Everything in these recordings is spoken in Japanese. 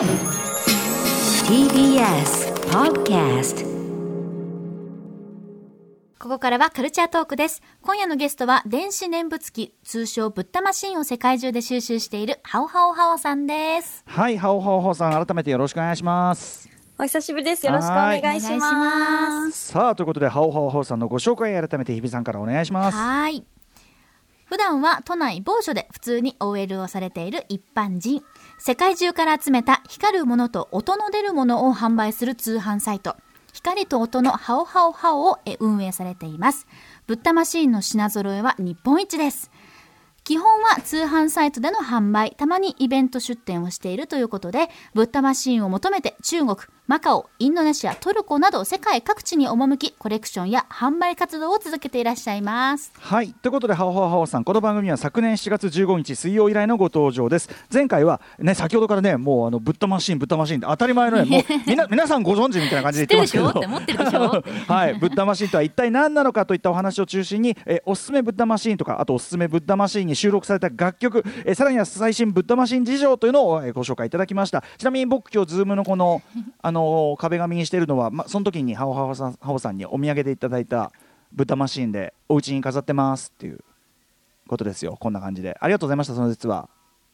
TBS Podcast ここからはカルチャートークです。今夜のゲストは電子念仏機、通称ブッダマシンを世界中で収集しているハオハオハオさんです。はい、ハオハオハオさん、改めてよろしくお願いします。お久しぶりです。よろしくお願いし。ますさあ、ということで、ハオハオハオさんのご紹介、改めて日比さんからお願いします。はい。普段は都内某所で普通に OL をされている一般人。世界中から集めた光るものと音の出るものを販売する通販サイト。光と音のハオハオハオを運営されています。ブッダマシーンの品揃えは日本一です。基本は通販サイトでの販売、たまにイベント出店をしているということで、ブッダマシーンを求めて中国、マカオ、インドネシア、トルコなど世界各地に赴き、コレクションや販売活動を続けていらっしゃいます。はい、ということで、ハオハオハオさん、この番組は昨年7月15日水曜以来のご登場です。前回は、ね、先ほどからね、もう、あの、ブッダマシーン、ブッダマシーンって当たり前のね、もう、みな、皆さんご存知みたいな感じで言ってますけど。はい、ブッダマシーンとは一体何なのかといったお話を中心に、えーおすすめブッダマシーンとか、あとおすすめブッダマシーンに収録された楽曲、えーさらには最新ブッダマシーン事情というのを、えーご紹介いただきました。ちなみに僕今日ズームのこの、あのー壁紙にしているのは、ま、その時にハオハオさん、ハオさんにお土産でいただいたブッダマシーンでお家に飾ってますっていうことですよ。こんな感じで。ありがとうございました、その実は。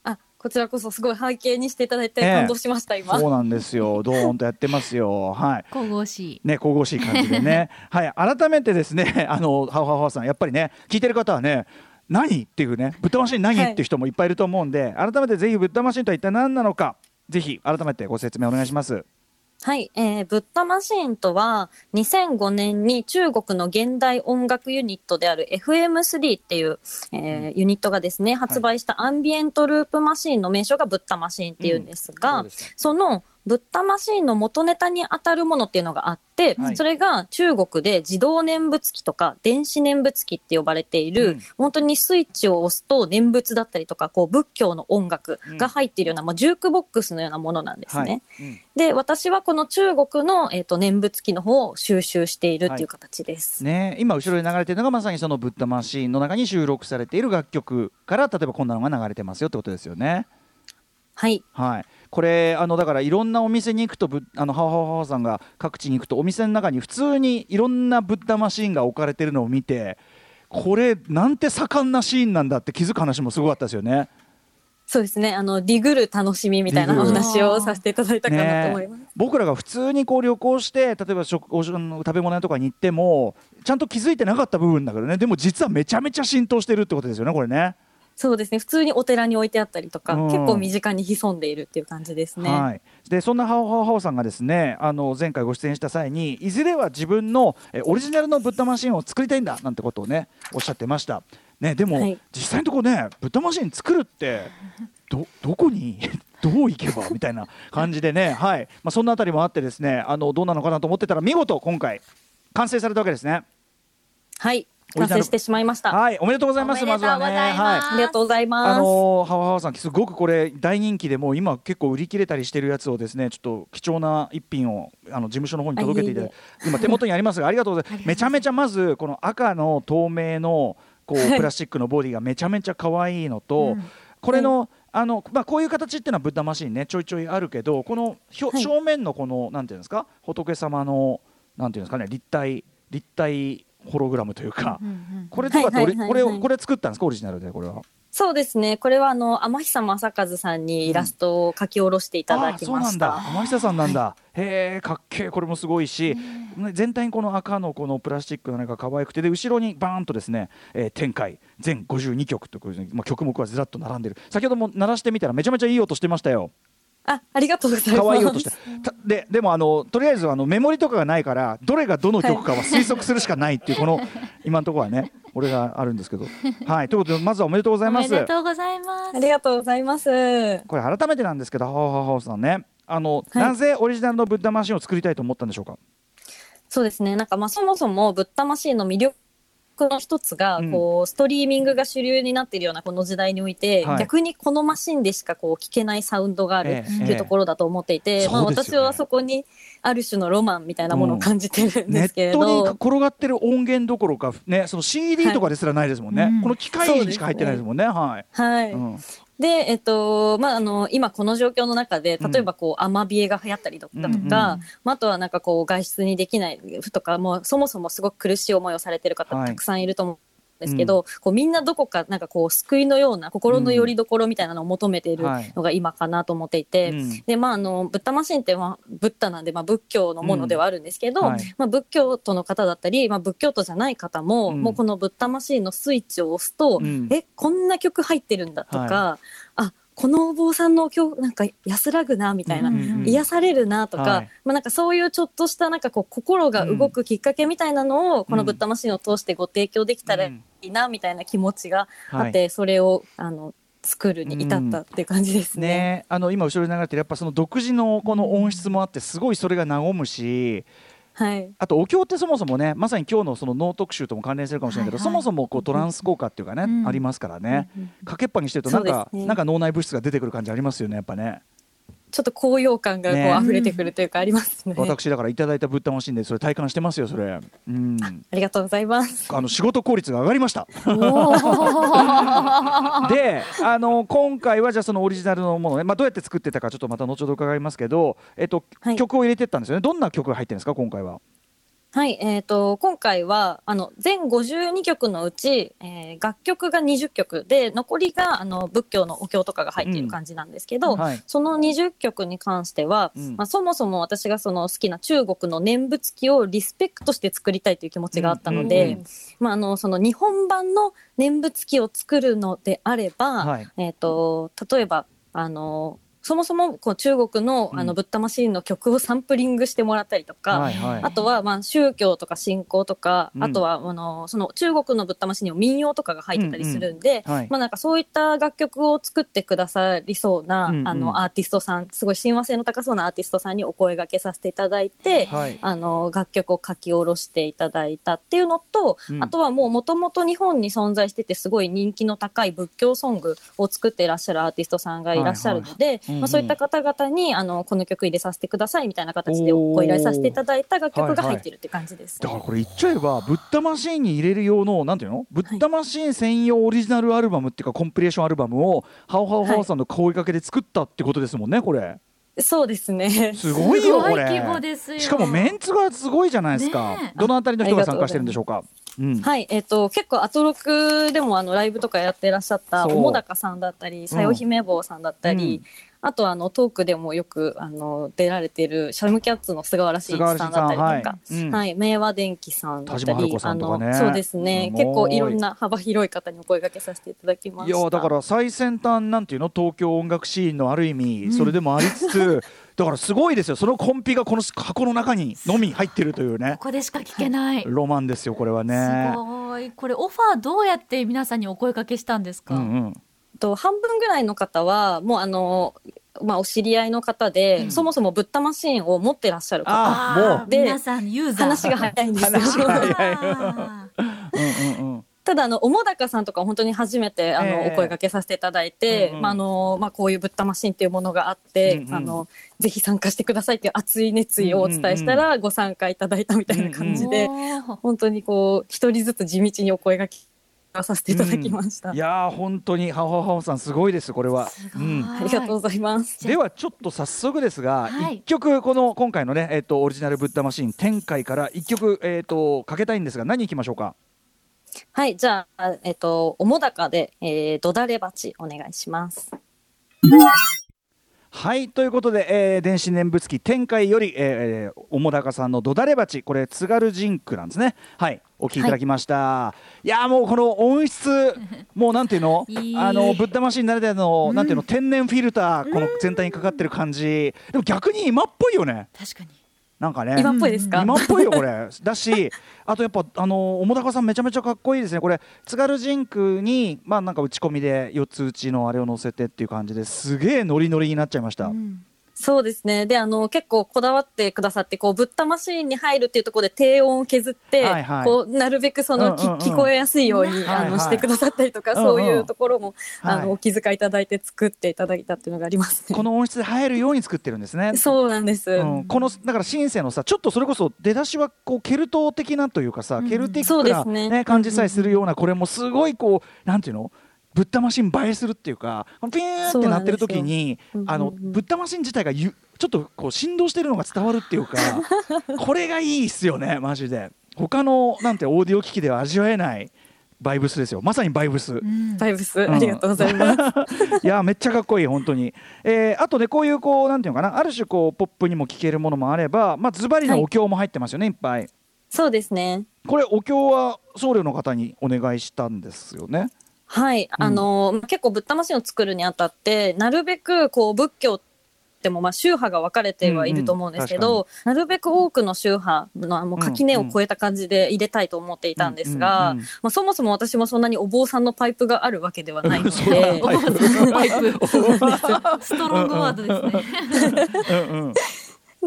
あ、こちらこそすごい背景にしていただいてええ感動しました、今。そうなんですよ。ドーンとやってますよ。はい。神々しい。ね、神々しい感じでね。はい、改めてですね、あの、ハオハオハオさん、やっぱりね、聞いてる方はね。何っていうね、ブッダマシン何、はいっていう人もいっぱいいると思うんで、改めてぜひブッダマシンとは一体何なのか。ぜひ改めてご説明お願いします。はい、えー、ブッダマシーンとは、2005年に中国の現代音楽ユニットである FM3 っていう、えーユニットがですね、発売したアンビエントループマシーンの名称がブッダマシーンっていうんですが、そうです。そのブッダマシーンの元ネタに当たるものっていうのがあって、はいそれが中国で自動念仏機とか電子念仏機って呼ばれている、うん本当にスイッチを押すと念仏だったりとか、こう仏教の音楽が入っているような、まあ、ジュークボックスのようなものなんですね。はい。うんで、私はこの中国の、えっと念仏機の方を収集しているっていう形です。ね、今後ろで流れてるのがまさにそのブッダマシーンの中に収録されている楽曲から例えばこんなのが流れてますよってことですよね。はい。はい、これあのだからいろんなお店に行くとぶあのハオハオハオさんが各地に行くとお店の中に普通にいろんなブッダマシーンが置かれてるのを見てこれなんて盛んなシーンなんだって気づく話もすごかったですよね。そうですね。あの、ディグル楽しみみたいなお話をさせていただいたかなと思います。ね僕らが普通にこう旅行して例えば食食べ物屋とかに行ってもちゃんと気づいてなかった部分だからねでも実はめちゃめちゃ浸透してるってことですよねこれね。そうですね。普通にお寺に置いてあったりとか、うん結構身近に潜んでいるっていう感じですね。はい、でそんなハオハオハオさんがですねあの前回ご出演した際にいずれは自分のえオリジナルのブッダマシンを作りたいんだなんてことをねおっしゃってました。ね、でも、はい実際のところねブッダマシン作るってどどこに どう行けばみたいな感じでね、はいまあ、そんなあたりもあってですねあのどうなのかなと思ってたら見事今回完成されたわけですね。はい。オリジナル完成してしまいました。はいおめでとうございますおめでとうございます。はい。ありがとうございあます。のー、ハワハワさんすごくこれ大人気でもう今結構売り切れたりしてるやつをですねちょっと貴重な一品をあの事務所の方に届けていただいて今手元にありますがありがとうございます。めちゃめちゃまずこの赤の透明のこうプラスチックのボディがめちゃめちゃ可愛いのと、これの、あのまあ、こういう形っていうのはブッダマシンねちょいちょいあるけどこのはい。正面のこのなんていうんですか？仏様のなんていうんですかね立体立体ホログラムというか、これとかってオリはいはいはいはい。これこれ作ったんですか？オリジナルでこれは。そうですね。これはあの、天久正和さんにイラストを書き下ろしていただきました。うなんだ。天久さんなんだ、へえかっけえこれもすごいし、ね。全体にこの赤のこのプラスチックの中が可愛くてで後ろにバーンとですね、えー展開。全52曲というまあ、曲目はずらっと並んでる。先ほども鳴らしてみたらめちゃめちゃいい音してましたよあ、ありがとうございます。可愛い音してたででもあのとりあえずあのメモリとかがないからどれがどの曲かは推測するしかないっていうこの今のところはね俺があるんですけどはいということでまずはおめでとうございおますめでとうございますあ。りがとうございます。これ改めてなんですけどハオハオハオさんねあの、はいなぜオリジナルのブッダマシンを作りたいと思ったんでしょうか？そうですね。なんかまあそもそもブッダマシーンの魅力の一つが、うん。こうストリーミングが主流になっているようなこの時代において、はい。逆にこのマシンでしかこう聞けないサウンドがあるええっていうところだと思っていて、ええ。まあ、私はそこにある種のロマンみたいなものを感じてるんネですけれットにど、転がってる音源どころか、ね、その CD とかですらないですもんね、うん。この機械にしか入ってないですもんね。はい。はい、うんで、えっと、まあ、あの、今この状況の中で、例えばこう、アマビエが流行ったりだとか、うんうん。まあ、あとはなんかこう、外出にできないとか、もうそもそもすごく苦しい思いをされてる方はい。たくさんいると思うんですけど、こうみんなどこかなんかこう、救いのような心の拠り所みたいなのを求めているはい。のが今かなと思っていて、うん。で、まあ、あの、ブッダマシンって、まあ、ブッダなんで、まあ、仏教のものではあるんですけど、うん。はい。まあ、仏教徒の方だったり、まあ、仏教徒じゃない方も、うん。もうこのブッダマシンのスイッチを押すと、うん。え、こんな曲入ってるんだとか、はあ、このお坊さんの今日なんか安らぐな、みたいな、うんうん癒されるなとか、はい。まあなんかそういうちょっとしたなんかこう心が動くきっかけみたいなのを、このブッダマシンを通してご提供できたらいいな、みたいな気持ちがあって、それを、あの、作るに至ったっていう感じですね。ね、あの今後ろに流れてるやっぱその独自のこの音質もあってすごいそれが和むしはい。あとお経ってそもそもねまさに今日のその脳特集とも関連するかもしれないけど、はいはい。そもそもこうトランス効果っていうかね、うんありますからね、うんうんかけっぱにしてるとなんか、ね。なんか脳内物質が出てくる感じありますよねやっぱねちょっと高揚感がこうね。溢れてくるというかありますね。私だからいただいたブッダマシンでそれ体感してますよそれ。うん。ありがとうございます。あの仕事効率が上がりました。であの今回はじゃあそのオリジナルのものね、まあ、どうやって作ってたかちょっとまた後ほど伺いますけど、えっとはい。曲を入れてったんですよね。どんな曲が入ってるんですか今回は？はい、えっ、と、今回は、あの、全52曲のうち、えー楽曲が20曲で、残りが、あの、仏教のお経とかが入っている感じなんですけど、うんはい。その20曲に関しては、うん。まあ、そもそも私がその好きな中国の念仏記をリスペクトして作りたいという気持ちがあったので、うんうんまあ、あの、その日本版の念仏記を作るのであれば、はい。えっ、と、例えば、あの、そもそもこう中国のあうん。のブッダマシーンの曲をサンプリングしてもらったりとか、はいはい。あとはまあ宗教とか信仰とか、うん。あとはあのその中国のブッダマシーンにも民謡とかが入ってたりするんで、うん。うんはい。まあなんかそういった楽曲を作ってくださりそうな、うんうん。あのアーティストさん、すごい親和性の高そうなアーティストさんにお声掛けさせていただいて、はい。あの楽曲を書き下ろしていただいたっていうのと、うん。あとはもう元々日本に存在しててすごい人気の高い仏教ソングを作っていらっしゃるアーティストさんがいらっしゃるので、うんうんまあ、そういった方々にあのこの曲入れさせてくださいみたいな形でご依頼させていただいた楽曲が入ってるって感じです、だからこれ言っちゃえばブッダマシーンに入れる用のなんていうの？ブッダマシーン専用オリジナルアルバムっていうかコンピレーションアルバムをハオハオハオさんの声かけで作ったってことですもんねこれ。そうですね。すごいよこれ。しかもメンツがすごいじゃないですか、ねえ。どのあたりの人が参加してるんでしょうか？うん。はい、えっ、と、結構アトロクでもあのライブとかやってらっしゃった、桃高さんだったり、さよ姫坊さんだったり、うんあとあのトークでもよくあの出られてるシャムキャッツの菅原慎一さんだったりとか、はいはい、明和電機さん。だったり田島春子、さあんとかね。のそうですね、結構いろんな幅広い方にお声掛けさせていただきまいした。やだから最先端なんていうの？東京音楽シーンのある意味それでもありつつ、だからすごいですよ。そのコンピがこの箱の中にのみ入ってるというね。ここでしか聞けない。ロマンですよこれはすね。ごい。これオファーどうやって皆さんにお声掛けしたんですか、うんうんと半分ぐらいの方はもうあのまあお知り合いの方で、うん。そもそもブッダマシーンを持ってらっしゃる方で皆さんユーザー。話が早いんですよ。ただあの桃高さんとかは本当に初めてあの、ええ。お声掛けさせていただいて、うんうんまああのまあ、こういうブッダマシンっていうものがあって、うんうんあのぜひ参加してくださいっていう熱い熱意をお伝えしたら、ご参加いただいたみたいな感じで、おー本当にこう一人ずつ地道にお声掛けさせていただきました。いやー本当にハオハオハオさんすごいですこれは。すごいうんありがとうございます。ではちょっと早速ですが、はい一曲この今回のねえっ、とオリジナルブッダマシーン天界から一曲えっ、とかけたいんですが何いきましょうか？はい、じゃあ、えっと、おもだかで、えー、どだれ鉢お願いします。はいということで、えー電子念仏機天界より、えー、おもだかさんのどだれ鉢これ津軽ジンクなんですね。はいお聴きいただきました、い、やーもうこの音質 もうなんていうの？いい。あのブッダマシンならではの、うん。なんていうの？天然フィルターこの全体にかかってる感じ、でも逆に今っぽいよね。確かに。なんかね。今っぽいですか、今っぽいよこれ。だしあとやっぱあのおもだかさんめちゃめちゃかっこいいですね。これ津軽ジンクにまあなんか打ち込みで4つ打ちのあれを乗せてっていう感じですげえノリノリになっちゃいました、うんそうですね。で、あの、結構こだわってくださって、こう、ブッダマシーンに入るっていうところで低音を削って、はいはい。こう、なるべくその、きうんうんうん。聞こえやすいように、あの、はい。はいしてくださったりとか、うんうん。そういうところも、あはい。の、お気遣いいただいて作っていただいたっていうのがありますね。この音質で入るように作ってるんですね。そうなんです。うん、このだからシンセのさちょっとそれこそ出だしはこうケルト的なというかさ、うん。ケルティックな、ね。ね感じさえするようなこれもすごいこうなんていうの？ブッダマシン映えするっていうかピーンってなってる時にあのうんうんうん。ブッダマシン自体がゆちょっとこう振動してるのが伝わるっていうか これがいいっすよねマジで。他のなんてオーディオ機器では味わえないバイブスですよ。まさにバイブス。うん。バイブス、ありがとうございます。いやめっちゃかっこいい本当に、えーあとねこういうこうなんていうのかなある種こうポップにも聴けるものもあればまあズバリのお経も入ってますよね、い、っぱい。そうですね。これお経は僧侶の方にお願いしたんですよねはい、あの結構ブッダマシンを作るにあたってなるべくこう仏教ってもまあ宗派が分かれてはいると思うんですけど、なるべく多くの宗派のもう垣根を越えた感じで入れたいと思っていたんですが、うんうんうんまあ、そもそも私もそんなにお坊さんのパイプがあるわけではないのでストロングワードですね。うんうん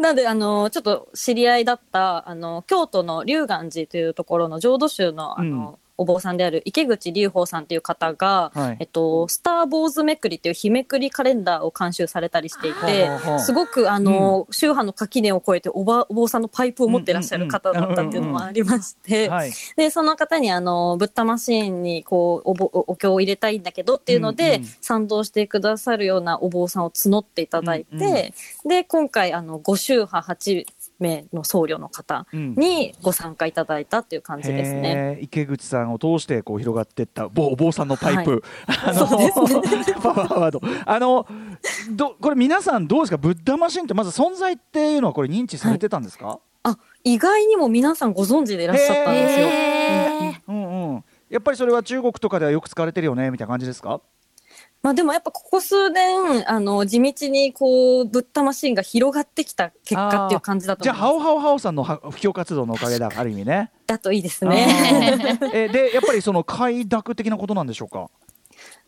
なんであのちょっと知り合いだったあの京都の龍岩寺というところの浄土宗のあの、お坊さんである池口隆法さんという方が、はい。えっと、スター坊主めくりという日めくりカレンダーを監修されたりしていてすごくあの、宗派の垣根を越えておばお坊さんのパイプを持ってらっしゃる方だったっていうのもありまして、はい。でその方にあのブッダマシーンにこうおぼお経を入れたいんだけどっていうので、うんうん賛同してくださるようなお坊さんを募っていただいて、うんうんで今回あの5宗派8名の僧侶の方うん。にご参加いただいたっていう感じですね。へー。池口さんを通してこう広がっていった某お坊さんのパイプ、あのそうです パワーワード。あのどこれ皆さんどうですか？ブッダマシンってまず存在っていうのはこれ認知されてたんですか、あ意外にも皆さんご存知でいらっしゃったんですよ。うんうん。やっぱりそれは中国とかではよく使われてるよねみたいな感じですか？まあでもやっぱここ数年あの地道にこうブッダマシンが広がってきた結果っていう感じだとじゃあ思います。ハオハオハオさんのは布教活動のおかげだある意味ねだといいですね。えでやっぱりその快諾的なことなんでしょうか？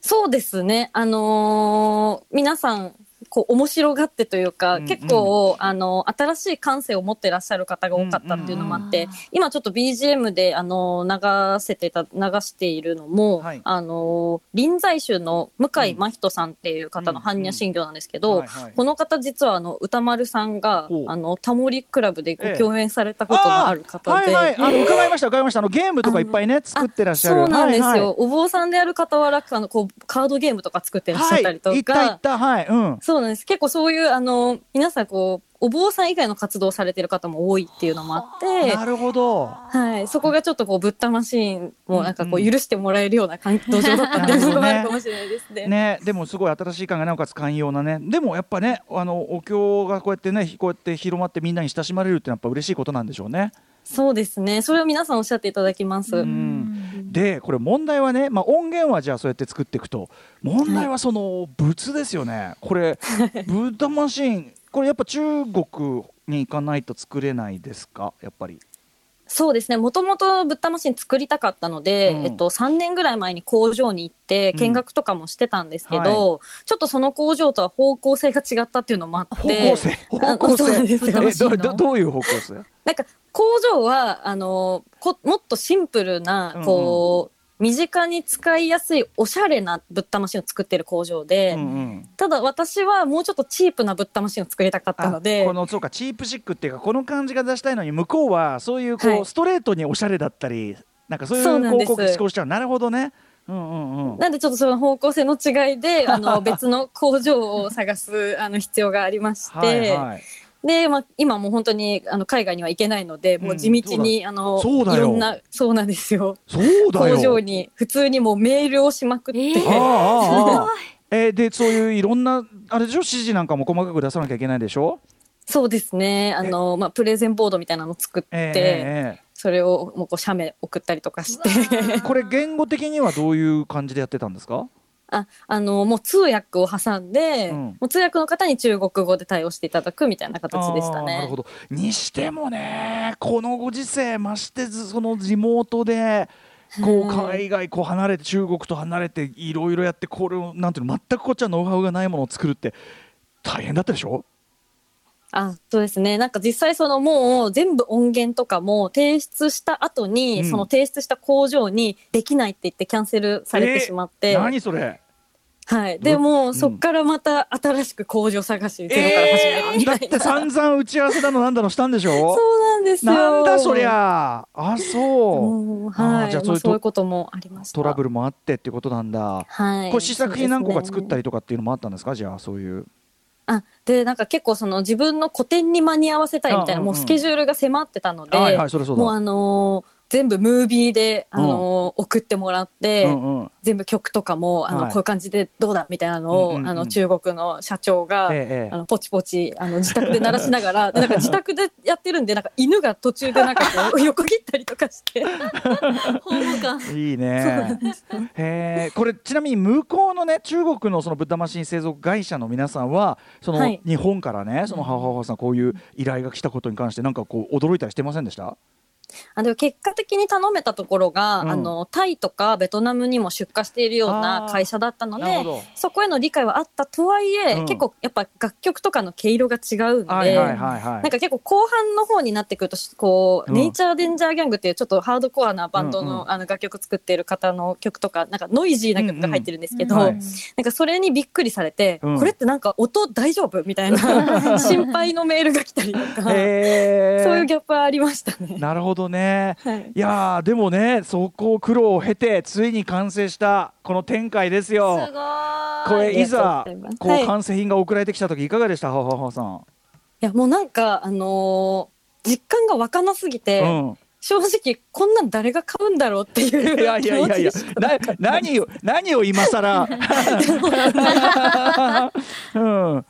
そうですね。あのー皆さん、こう、面白がってというか、うんうん。結構、あの新しい感性を持ってらっしゃる方が多かったっていうのもあって、うんうん。今ちょっと BGM で、あの流せてた、流しているのも、はい。あの臨済宗の向井真人さんっていう方の般若心経なんですけど、この方実はあの歌丸さんがあのタモリクラブでごええ。共演されたことがある方で、はいはい。あの伺いました伺いました。あのゲームとかいっぱいね作ってらっしゃる。そうなんですよ、はいはい。お坊さんである傍らあのこうカードゲームとか作ってらっしゃったりとはい、いったか、いった。はい。うん。そうなんです。結構そういうあの皆さんこうお坊さん以外の活動をされてる方も多いっていうのもあってなるほど。はい、そこがちょっとこうブッダマシーンもなんかこう許してもらえるような環境だったっていうのがあるかもしれないですね。ね、でもすごい新しい感がなおかつ寛容なね。でもやっぱねあのお経がこうやってねこうやって広まってみんなに親しまれるってやっぱ嬉しいことなんでしょうね。そうですね。それを皆さんおっしゃっていただきます。うん。でこれ問題はね、まあ、音源はじゃあそうやって作っていくと問題はその仏ですよね。これ ブッダマシーン。これやっぱ中国に行かないと作れないですか？やっぱり。そうですね。もともとブッダマシン作りたかったので、うん。えっと、3年ぐらい前に工場に行って見学とかもしてたんですけど、うんちょっとその工場とは方向性が違ったっていうのもあって方向性？どういう方向性？なんか工場はあのこもっとシンプルなこう、身近に使いやすいおしゃれなブッダマシンを作ってる工場で、うんうん。ただ私はもうちょっとチープなブッダマシンを作りたかったのであこのそうかチープシックっていうかこの感じが出したいのに向こうはそういうこう、はい。ストレートにおしゃれだったりなんかそういう広告思考しちゃう。なるほどね。うんうんうん。なんでちょっとその方向性の違いであの別の工場を探すあの必要がありまして、はいはいで、まあ、今もう本当にあの海外には行けないので、もう地道にあのいろんなそうなんですよ。そうだよ。工場に普通にもうメールをしまくって、ええーでそういういろんなあれでしょ？指示なんかも細かく出さなきゃいけないでしょ？そうですね。あの、まあ、プレゼンボードみたいなのを作って、ええええそれをもうこう写メ送ったりとかして。ええこれ言語的にはどういう感じでやってたんですか？ああのもう通訳を挟んで、うん。もう通訳の方に中国語で対応していただくみたいな形でしたね。なるほ。ど。にしてもねこのご時世ましてずその地元でこうはい海外こう離れて中国と離れていろいろやってこれをなんていうの全くこっちはノウハウがないものを作るって大変だったでしょ？あそうですね。なんか実際そのもう全部音源とかも提出した後に、うん。その提出した工場にできないって言ってキャンセルされてしまって、何それ？はい。でも、そっからまた新しく工場探し、ゼロから始めるみたいな。だって散々打ち合わせだのなんだのしたんでしょ そうなんですよ。なんだそりゃあそうはい。じゃあそういうういうこともありました。トラブルもあってっていうことなんだはい。これ試作品何個か作ったり。りとかっていうのもあったんですか？じゃあそういうあ、で、なんか結構その自分の個展に間に合わせたいみたいな、もうスケジュールが迫ってたので、はいはいそれそうだもうあのー全部ムービーで、あのー送ってもらって、うんうん。全部曲とかも、あの、はい。こういう感じでどうだみたいなのを、うんうんうん。あの、中国の社長が、ええええ。あの、ポチポチ、あの、自宅で鳴らしながら、でなんか自宅でやってるんで、なんか犬が途中でなんかこう、横切ったりとかして、ホーム感。いいね。へえ、これちなみに向こうのね中国のそのブッダマシン製造会社の皆さんはその、はい。日本からねそのハオハオハオさんこういう依頼が来たことに関してなんかこう驚いたりしてませんでした？あでも結果的に頼めたところが、うん。あのタイとかベトナムにも出荷しているような会社だったのでそこへの理解はあったとはいえ、うん。結構やっぱ楽曲とかの毛色が違うんで、はいはいはいはい。なんか結構後半の方になってくるとこう、うん。ネイチャーデンジャーギャングっていうちょっとハードコアなバンドの,、うんうん。あの楽曲作っている方の曲とかなんかノイジーな曲が入ってるんですけど、うんうんはいなんかそれにびっくりされて、うん。これってなんか音大丈夫？みたいな 心配のメールが来たりとか。そういうギャップはありましたね。なるほどね。はい。いやーでもねそこを苦労を経てついに完成したこの展開ですよ。これいざこうはい。完成品が送られてきた時いかがでした？ハオハオハオさん？いやもうなんかあのー実感が湧かなすぎて、うん。正直こんなん誰が買うんだろうっていういやいやいやいや。何を何を今更？うん、うん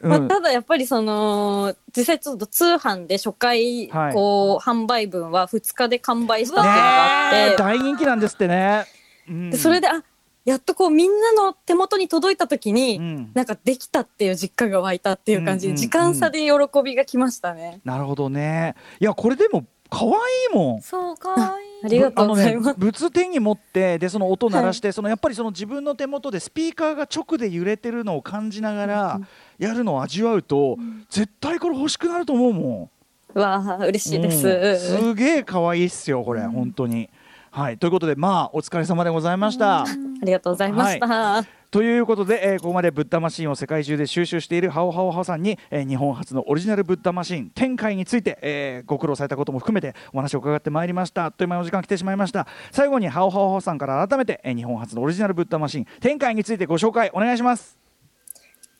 まあ、ただやっぱりその実際ちょっと通販で初回はい。こう販売分は2日で完売したっていうのがあって、大人気なんですってね、うん。でそれであやっとこうみんなの手元に届いた時に、うん。なんかできたっていう実感が湧いたっていう感じで時間差で喜びが来ましたね。なるほどね。いやこれでも可愛いもん。そうかわいいありがとうございますあのね、物手に持ってでその音鳴らして、そのやっぱりその自分の手元でスピーカーが直で揺れてるのを感じながらやるのを味わうと、絶対これ欲しくなると思うもん。わあ嬉しいです。うんすげえ可愛いっすよこれ、本当に。はいということでまあお疲れ様でございました。ありがとうございました。ということで、えーここまでブッダマシンを世界中で収集しているハオハオハオさんに、えー日本初のオリジナルブッダマシン展開について、えーご苦労されたことも含めてお話を伺ってまいりましたあっという間にお時間来てしまいました最後にハオハオハオさんから改めて、えー日本初のオリジナルブッダマシン展開についてご紹介お願いします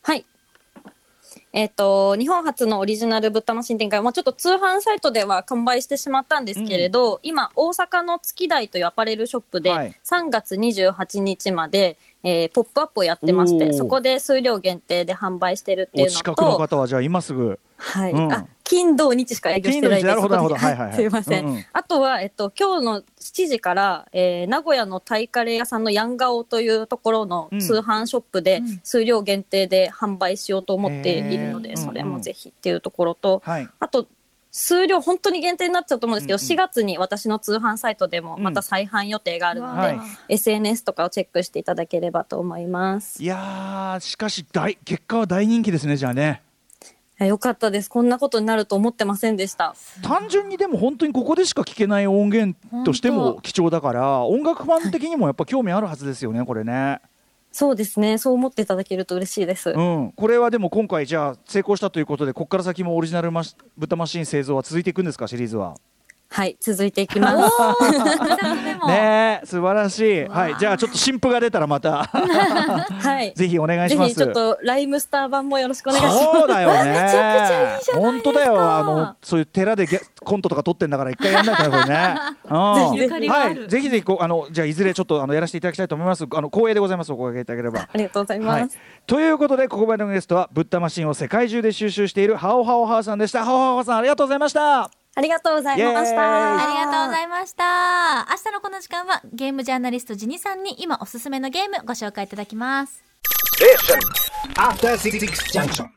はい。えっ、と、日本初のオリジナルブッダマシン展開、もうちょっと通販サイトでは完売してしまったんですけれど、今、大阪の月台というアパレルショップで、はい。3月28日まで、えーポップアップをやってまして、そこで数量限定で販売してるっていうのお近くのと、方はじゃあ今すぐ。はい。うん。あ、金土日しか営業してないんで金土日なるほどそこでなるほど。はいはいはい。すいません。うんうん。あとは、えっと、今日の7時から、えー名古屋のタイカレー屋さんのヤンガオというところのうん通販ショップでうん。数量限定で販売しようと思っているので、それもぜひっていうところと、はい。あと、数量本当に限定になっちゃうと思うんですけど、うんうん。4月に私の通販サイトでもまた再販予定があるので、はい。SNS とかをチェックしていただければと思います。いやーしかし大結果は大人気ですねじゃあねよかったです。こんなことになると思ってませんでした。単純にでも本当にここでしか聞けない音源としても貴重だから音楽ファン的にもやっぱ興味あるはずですよねこれね。そうですね。そう思っていただけると嬉しいです。うん、これはでも今回じゃあ成功したということでここから先もオリジナルマシブタマシン製造は続いていくんですかシリーズは。はい、続いていきます。ねえ素晴らしい。はいじゃあちょっと新譜が出たらまた はい。ぜひお願いします。ぜひちょっとライムスター版もよろしくお願いします。そうだよね。本当だよ。あのそういう寺でゲコントとか撮ってんだから一回やんないとね ぜひゆかりがあるはい。ぜひぜひこうあのじゃあいずれちょっとあのやらせていただきたいと思います。あの光栄でございます。お声掛けいただければ。ありがとうございはいます。、ということでここまでのゲストはブッダマシンを世界中で収集しているハオハオハーさんでしたハオハオハーさんありがとうございましたありがとうございました。ありがとうございました。明日のこの時間はゲームジャーナリストジニさんに今おすすめのゲームご紹介いただきます。After Six Junction.